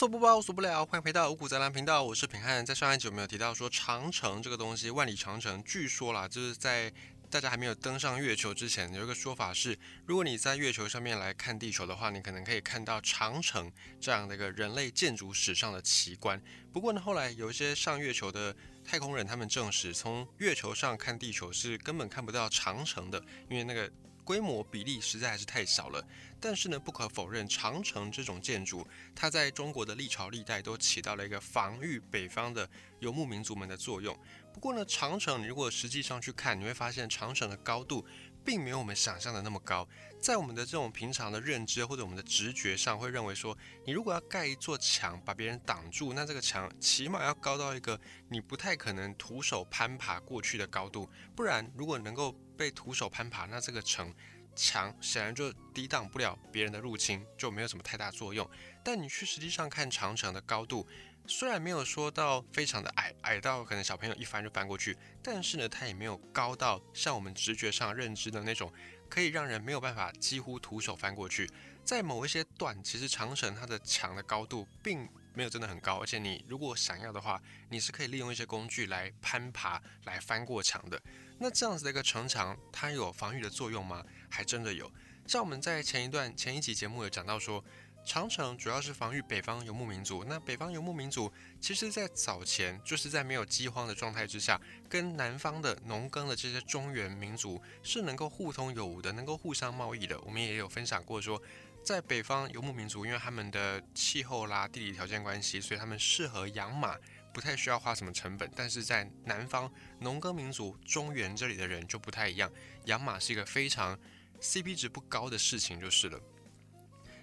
所不包，无所不了。欢迎回到五谷杂粮频道，我是平汉。在上一集我们有提到说长城这个东西，万里长城？据说啦，就是在大家还没有登上月球之前，有一个说法是，如果你在月球上面来看地球的话，你可能可以看到长城这样的一个人类建筑史上的奇观。不过呢，后来有一些上月球的太空人，他们证实，从月球上看地球是根本看不到长城的，因为那个。规模比例实在还是太小了，但是呢，不可否认，长城这种建筑，它在中国的历朝历代都起到了一个防御北方的游牧民族们的作用。不过呢，长城你如果实际上去看，你会发现长城的高度并没有我们想象的那么高。在我们的这种平常的认知或者我们的直觉上，会认为说，你如果要盖一座墙把别人挡住，那这个墙起码要高到一个你不太可能徒手攀爬过去的高度。不然，如果能够被徒手攀爬，那这个城墙显然就抵挡不了别人的入侵，就没有什么太大作用。但你去实际上看长城的高度，虽然没有说到非常的矮，矮到可能小朋友一翻就翻过去，但是呢，它也没有高到像我们直觉上认知的那种，可以让人没有办法几乎徒手翻过去。在某一些段，其实长城它的墙的高度并。没有真的很高，而且你如果想要的话，你是可以利用一些工具来攀爬、来翻过墙的。那这样子的一个城墙，它有防御的作用吗？还真的有。像我们在前一段、前一集节目有讲到说，长城主要是防御北方游牧民族。那北方游牧民族，其实在早前就是在没有饥荒的状态之下，跟南方的农耕的这些中原民族是能够互通有无的，能够互相贸易的。我们也有分享过说。在北方游牧民族，因为他们的气候啦、地理条件关系，所以他们适合养马，不太需要花什么成本。但是在南方农耕民族中原这里的人就不太一样，养马是一个非常 CP 值不高的事情，就是了。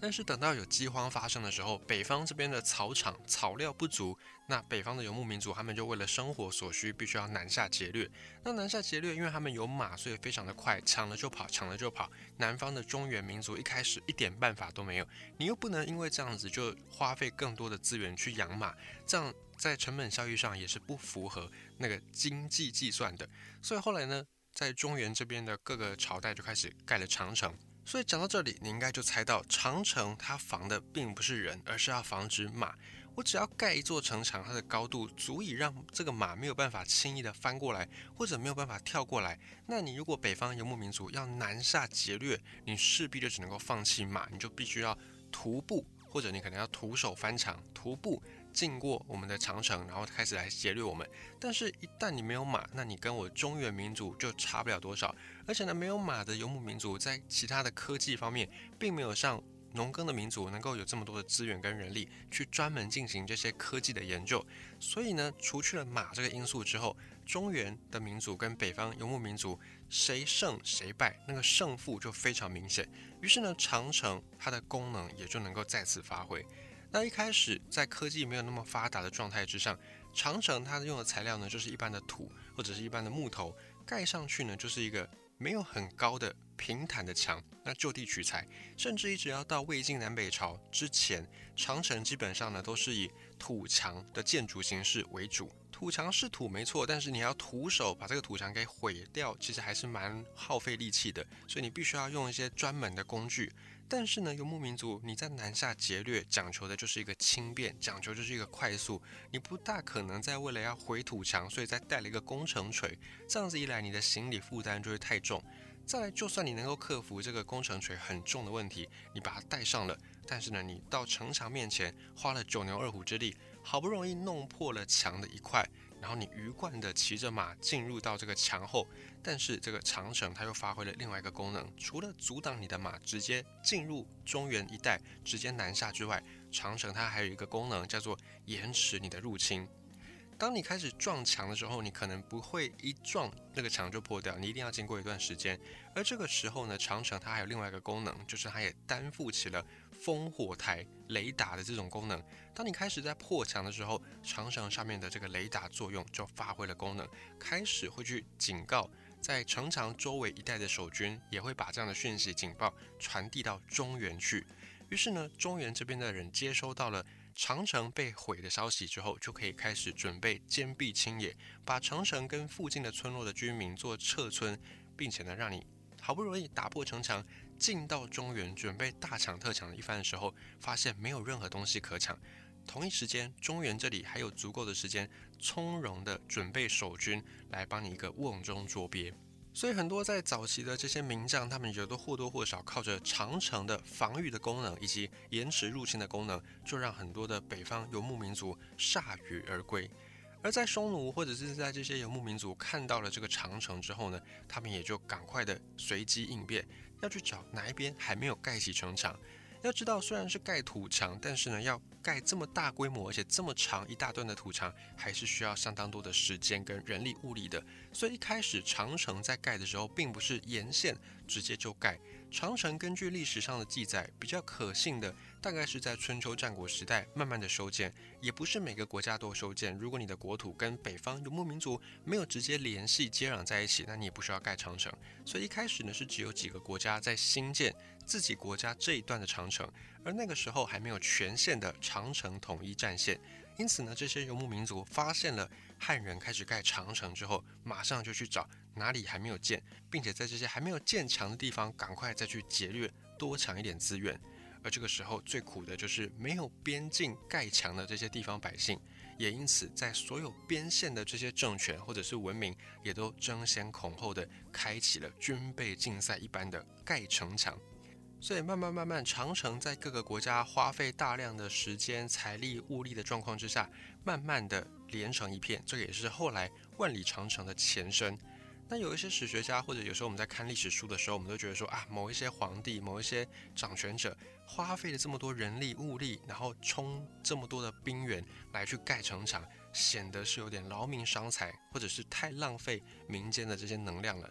但是等到有饥荒发生的时候，北方这边的草场草料不足，那北方的游牧民族他们就为了生活所需，必须要南下劫掠。那南下劫掠，因为他们有马，所以非常的快，抢了就跑，抢了就跑。南方的中原民族一开始一点办法都没有，你又不能因为这样子就花费更多的资源去养马，这样在成本效益上也是不符合那个经济计算的。所以后来呢，在中原这边的各个朝代就开始盖了长城。所以讲到这里，你应该就猜到长城它防的并不是人，而是要防止马。我只要盖一座城墙，它的高度足以让这个马没有办法轻易的翻过来，或者没有办法跳过来。那你如果北方游牧民族要南下劫掠，你势必就只能够放弃马，你就必须要徒步，或者你可能要徒手翻墙，徒步。进过我们的长城，然后开始来劫掠我们。但是，一旦你没有马，那你跟我中原民族就差不了多少。而且呢，没有马的游牧民族在其他的科技方面，并没有像农耕的民族能够有这么多的资源跟人力去专门进行这些科技的研究。所以呢，除去了马这个因素之后，中原的民族跟北方游牧民族谁胜谁败，那个胜负就非常明显。于是呢，长城它的功能也就能够再次发挥。那一开始在科技没有那么发达的状态之上，长城它用的材料呢，就是一般的土或者是一般的木头，盖上去呢，就是一个没有很高的平坦的墙。那就地取材，甚至一直要到魏晋南北朝之前，长城基本上呢都是以土墙的建筑形式为主。土墙是土没错，但是你要徒手把这个土墙给毁掉，其实还是蛮耗费力气的。所以你必须要用一些专门的工具。但是呢，游牧民族你在南下劫掠，讲求的就是一个轻便，讲求就是一个快速。你不大可能在为了要回土墙，所以再带了一个工程锤。这样子一来，你的行李负担就会太重。再来，就算你能够克服这个工程锤很重的问题，你把它带上了，但是呢，你到城墙面前花了九牛二虎之力，好不容易弄破了墙的一块。然后你鱼贯的骑着马进入到这个墙后，但是这个长城它又发挥了另外一个功能，除了阻挡你的马直接进入中原一带，直接南下之外，长城它还有一个功能叫做延迟你的入侵。当你开始撞墙的时候，你可能不会一撞那个墙就破掉，你一定要经过一段时间。而这个时候呢，长城它还有另外一个功能，就是它也担负起了烽火台雷达的这种功能。当你开始在破墙的时候，长城上面的这个雷达作用就发挥了功能，开始会去警告在城墙周围一带的守军，也会把这样的讯息警报传递到中原去。于是呢，中原这边的人接收到了。长城被毁的消息之后，就可以开始准备坚壁清野，把长城跟附近的村落的居民做撤村，并且呢，让你好不容易打破城墙，进到中原，准备大抢特抢的一番的时候，发现没有任何东西可抢。同一时间，中原这里还有足够的时间，从容的准备守军来帮你一个瓮中捉鳖。所以很多在早期的这些名将，他们也都或多或少靠着长城的防御的功能以及延迟入侵的功能，就让很多的北方游牧民族铩羽而归。而在匈奴或者是在这些游牧民族看到了这个长城之后呢，他们也就赶快的随机应变，要去找哪一边还没有盖起城墙。要知道，虽然是盖土墙，但是呢，要盖这么大规模而且这么长一大段的土墙，还是需要相当多的时间跟人力物力的。所以一开始长城在盖的时候，并不是沿线直接就盖。长城根据历史上的记载，比较可信的。大概是在春秋战国时代慢慢的修建，也不是每个国家都修建。如果你的国土跟北方游牧民族没有直接联系接壤在一起，那你也不需要盖长城。所以一开始呢是只有几个国家在兴建自己国家这一段的长城，而那个时候还没有全线的长城统一战线。因此呢，这些游牧民族发现了汉人开始盖长城之后，马上就去找哪里还没有建，并且在这些还没有建墙的地方，赶快再去劫掠，多抢一点资源。而这个时候最苦的就是没有边境盖墙的这些地方百姓，也因此在所有边线的这些政权或者是文明，也都争先恐后的开启了军备竞赛一般的盖城墙。所以慢慢慢慢，长城在各个国家花费大量的时间、财力、物力的状况之下，慢慢的连成一片。这个也是后来万里长城的前身。那有一些史学家，或者有时候我们在看历史书的时候，我们都觉得说啊，某一些皇帝、某一些掌权者花费了这么多人力物力，然后冲这么多的兵员来去盖城墙，显得是有点劳民伤财，或者是太浪费民间的这些能量了。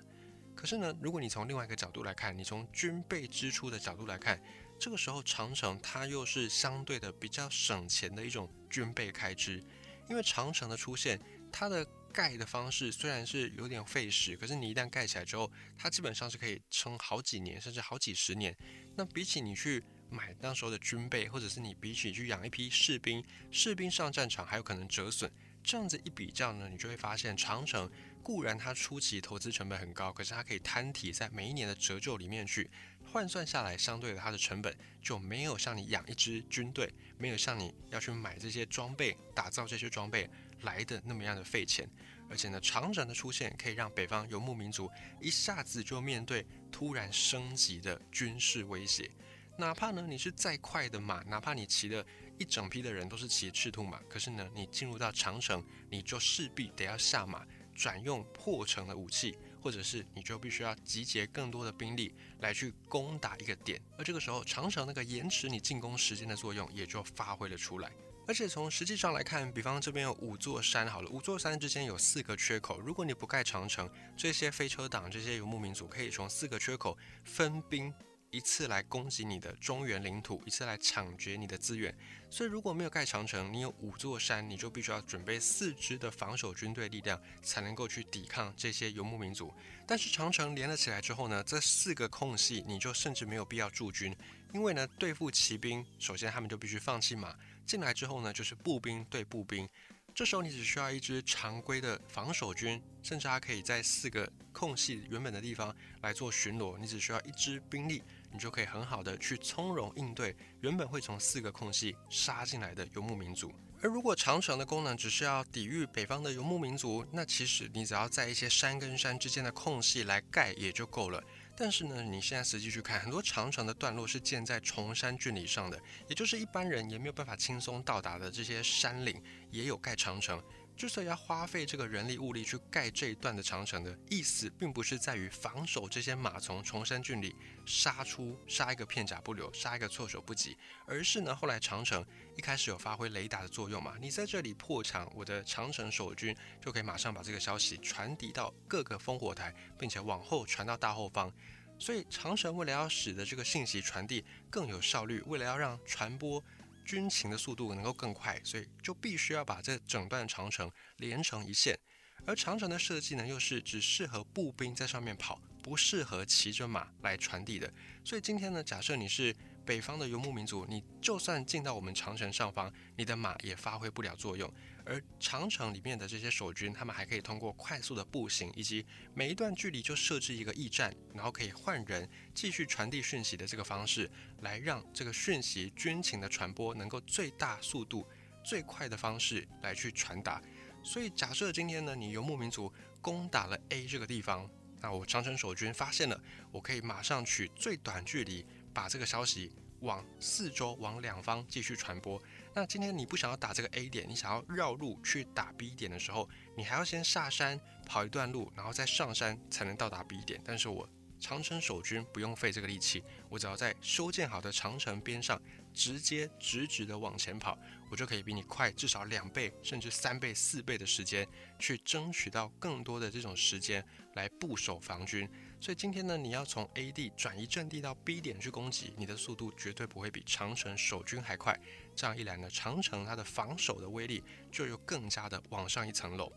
可是呢，如果你从另外一个角度来看，你从军备支出的角度来看，这个时候长城它又是相对的比较省钱的一种军备开支，因为长城的出现，它的盖的方式虽然是有点费时，可是你一旦盖起来之后，它基本上是可以撑好几年，甚至好几十年。那比起你去买那时候的军备，或者是你比起去养一批士兵，士兵上战场还有可能折损，这样子一比较呢，你就会发现长城固然它初期投资成本很高，可是它可以摊体在每一年的折旧里面去换算下来，相对的它的成本就没有像你养一支军队，没有像你要去买这些装备、打造这些装备。来的那么样的费钱，而且呢，长城的出现可以让北方游牧民族一下子就面对突然升级的军事威胁。哪怕呢你是再快的马，哪怕你骑的一整批的人都是骑赤兔马，可是呢，你进入到长城，你就势必得要下马，转用破城的武器，或者是你就必须要集结更多的兵力来去攻打一个点。而这个时候，长城那个延迟你进攻时间的作用也就发挥了出来。而且从实际上来看，比方这边有五座山，好了，五座山之间有四个缺口。如果你不盖长城，这些飞车党、这些游牧民族可以从四个缺口分兵一次来攻击你的中原领土，一次来抢劫你的资源。所以如果没有盖长城，你有五座山，你就必须要准备四支的防守军队力量，才能够去抵抗这些游牧民族。但是长城连了起来之后呢，这四个空隙你就甚至没有必要驻军，因为呢，对付骑兵，首先他们就必须放弃马。进来之后呢，就是步兵对步兵，这时候你只需要一支常规的防守军，甚至它可以在四个空隙原本的地方来做巡逻，你只需要一支兵力，你就可以很好的去从容应对原本会从四个空隙杀进来的游牧民族。而如果长城的功能只是要抵御北方的游牧民族，那其实你只要在一些山跟山之间的空隙来盖也就够了。但是呢，你现在实际去看，很多长城的段落是建在崇山峻岭上的，也就是一般人也没有办法轻松到达的这些山岭，也有盖长城。之所以要花费这个人力物力去盖这一段的长城的意思，并不是在于防守这些马从崇山峻岭杀出，杀一个片甲不留，杀一个措手不及，而是呢，后来长城一开始有发挥雷达的作用嘛，你在这里破墙，我的长城守军就可以马上把这个消息传递到各个烽火台，并且往后传到大后方。所以长城为了要使得这个信息传递更有效率，为了要让传播。军情的速度能够更快，所以就必须要把这整段长城连成一线。而长城的设计呢，又是只适合步兵在上面跑，不适合骑着马来传递的。所以今天呢，假设你是北方的游牧民族，你就算进到我们长城上方，你的马也发挥不了作用。而长城里面的这些守军，他们还可以通过快速的步行，以及每一段距离就设置一个驿站，然后可以换人继续传递讯息的这个方式，来让这个讯息军情的传播能够最大速度最快的方式来去传达。所以假设今天呢，你游牧民族攻打了 A 这个地方，那我长城守军发现了，我可以马上取最短距离把这个消息往四周、往两方继续传播。那今天你不想要打这个 A 点，你想要绕路去打 B 点的时候，你还要先下山跑一段路，然后再上山才能到达 B 点。但是我长城守军不用费这个力气，我只要在修建好的长城边上直接直直的往前跑，我就可以比你快至少两倍甚至三倍四倍的时间，去争取到更多的这种时间来固守防军。所以今天呢，你要从 A 地转移阵地到 B 点去攻击，你的速度绝对不会比长城守军还快。这样一来呢，长城它的防守的威力就又更加的往上一层楼。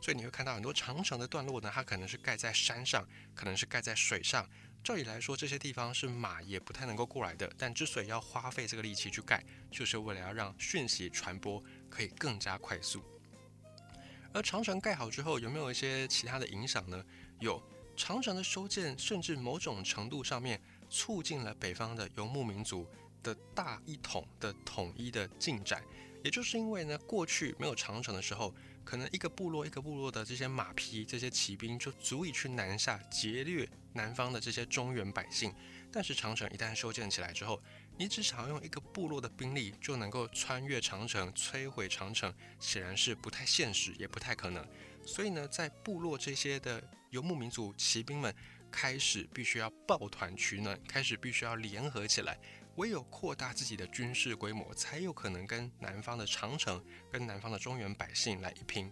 所以你会看到很多长城的段落呢，它可能是盖在山上，可能是盖在水上。照理来说，这些地方是马也不太能够过来的。但之所以要花费这个力气去盖，就是为了要让讯息传播可以更加快速。而长城盖好之后，有没有一些其他的影响呢？有。长城的修建，甚至某种程度上面促进了北方的游牧民族的大一统的统一的进展。也就是因为呢，过去没有长城的时候，可能一个部落一个部落的这些马匹、这些骑兵就足以去南下劫掠南方的这些中原百姓。但是长城一旦修建起来之后，你只想要用一个部落的兵力就能够穿越长城、摧毁长城，显然是不太现实，也不太可能。所以呢，在部落这些的游牧民族骑兵们开始必须要抱团取暖，开始必须要联合起来，唯有扩大自己的军事规模，才有可能跟南方的长城、跟南方的中原百姓来一拼。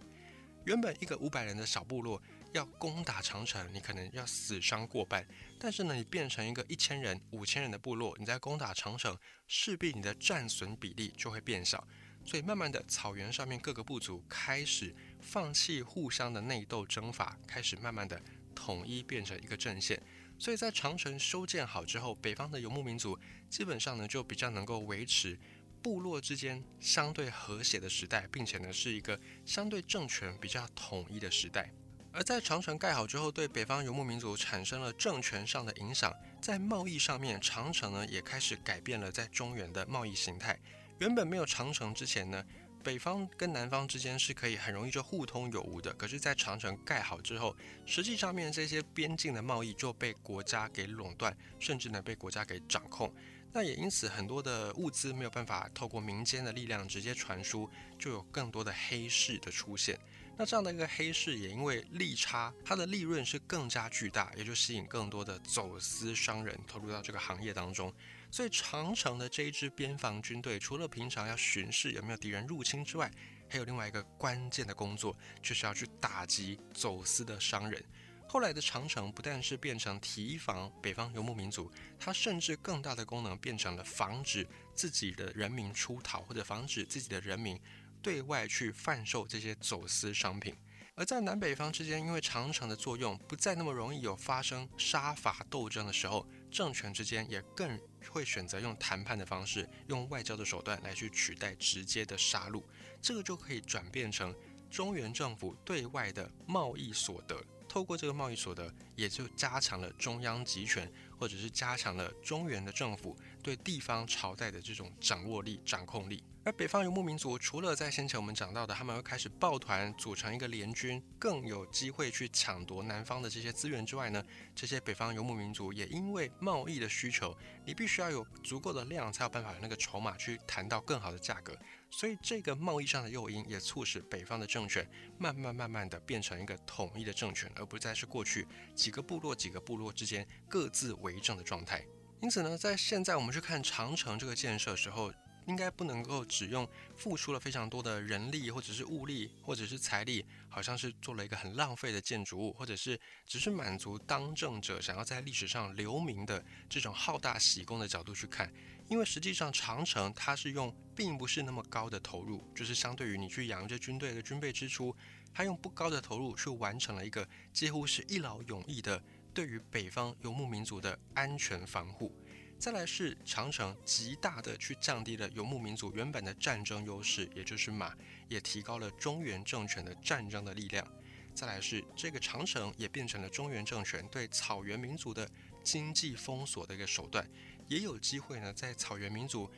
原本一个五百人的小部落要攻打长城，你可能要死伤过半，但是呢，你变成一个一千人、五千人的部落，你在攻打长城，势必你的战损比例就会变小。所以慢慢的，草原上面各个部族开始。放弃互相的内斗争法，开始慢慢的统一变成一个阵线。所以在长城修建好之后，北方的游牧民族基本上呢就比较能够维持部落之间相对和谐的时代，并且呢是一个相对政权比较统一的时代。而在长城盖好之后，对北方游牧民族产生了政权上的影响，在贸易上面，长城呢也开始改变了在中原的贸易形态。原本没有长城之前呢。北方跟南方之间是可以很容易就互通有无的，可是，在长城盖好之后，实际上面这些边境的贸易就被国家给垄断，甚至呢被国家给掌控。那也因此，很多的物资没有办法透过民间的力量直接传输，就有更多的黑市的出现。那这样的一个黑市，也因为利差，它的利润是更加巨大，也就吸引更多的走私商人投入到这个行业当中。所以长城的这一支边防军队，除了平常要巡视有没有敌人入侵之外，还有另外一个关键的工作，就是要去打击走私的商人。后来的长城不但是变成提防北方游牧民族，它甚至更大的功能变成了防止自己的人民出逃，或者防止自己的人民对外去贩售这些走私商品。而在南北方之间，因为长城的作用不再那么容易有发生杀伐斗争的时候。政权之间也更会选择用谈判的方式，用外交的手段来去取代直接的杀戮，这个就可以转变成中原政府对外的贸易所得。透过这个贸易所得，也就加强了中央集权，或者是加强了中原的政府对地方朝代的这种掌握力、掌控力。而北方游牧民族除了在先前我们讲到的，他们会开始抱团组成一个联军，更有机会去抢夺南方的这些资源之外呢，这些北方游牧民族也因为贸易的需求，你必须要有足够的量，才有办法有那个筹码去谈到更好的价格。所以这个贸易上的诱因也促使北方的政权慢慢慢慢的变成一个统一的政权，而不再是过去几个部落几个部落之间各自为政的状态。因此呢，在现在我们去看长城这个建设的时候。应该不能够只用付出了非常多的人力，或者是物力，或者是财力，好像是做了一个很浪费的建筑物，或者是只是满足当政者想要在历史上留名的这种好大喜功的角度去看。因为实际上长城它是用并不是那么高的投入，就是相对于你去养一支军队的军备支出，它用不高的投入去完成了一个几乎是一劳永逸的对于北方游牧民族的安全防护。再来是长城极大的去降低了游牧民族原本的战争优势，也就是马，也提高了中原政权的战争的力量。再来是这个长城也变成了中原政权对草原民族的经济封锁的一个手段，也有机会呢在草原民族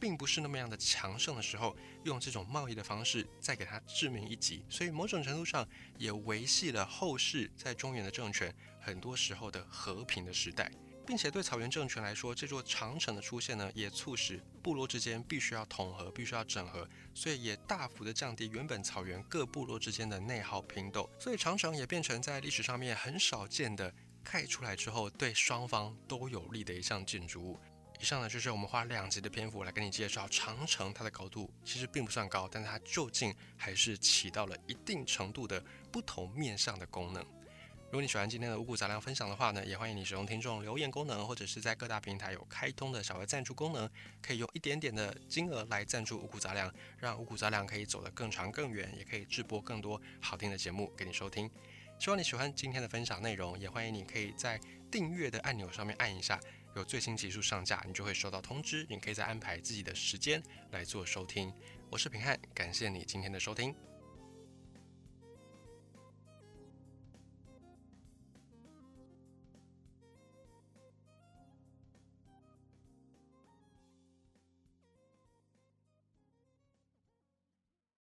并不是那么样的强盛的时候，用这种贸易的方式再给他致命一击，所以某种程度上也维系了后世在中原的政权很多时候的和平的时代。并且对草原政权来说，这座长城的出现呢，也促使部落之间必须要统合，必须要整合，所以也大幅的降低原本草原各部落之间的内耗拼斗。所以长城也变成在历史上面很少见的盖出来之后对双方都有利的一项建筑物。以上呢就是我们花两集的篇幅来跟你介绍长城，它的高度其实并不算高，但是它究竟还是起到了一定程度的不同面向的功能。如果你喜欢今天的五谷杂粮分享的话呢，也欢迎你使用听众留言功能，或者是在各大平台有开通的小额赞助功能，可以用一点点的金额来赞助五谷杂粮，让五谷杂粮可以走得更长更远，也可以制播更多好听的节目给你收听。希望你喜欢今天的分享内容，也欢迎你可以在订阅的按钮上面按一下，有最新集数上架，你就会收到通知，你可以再安排自己的时间来做收听。我是平汉，感谢你今天的收听。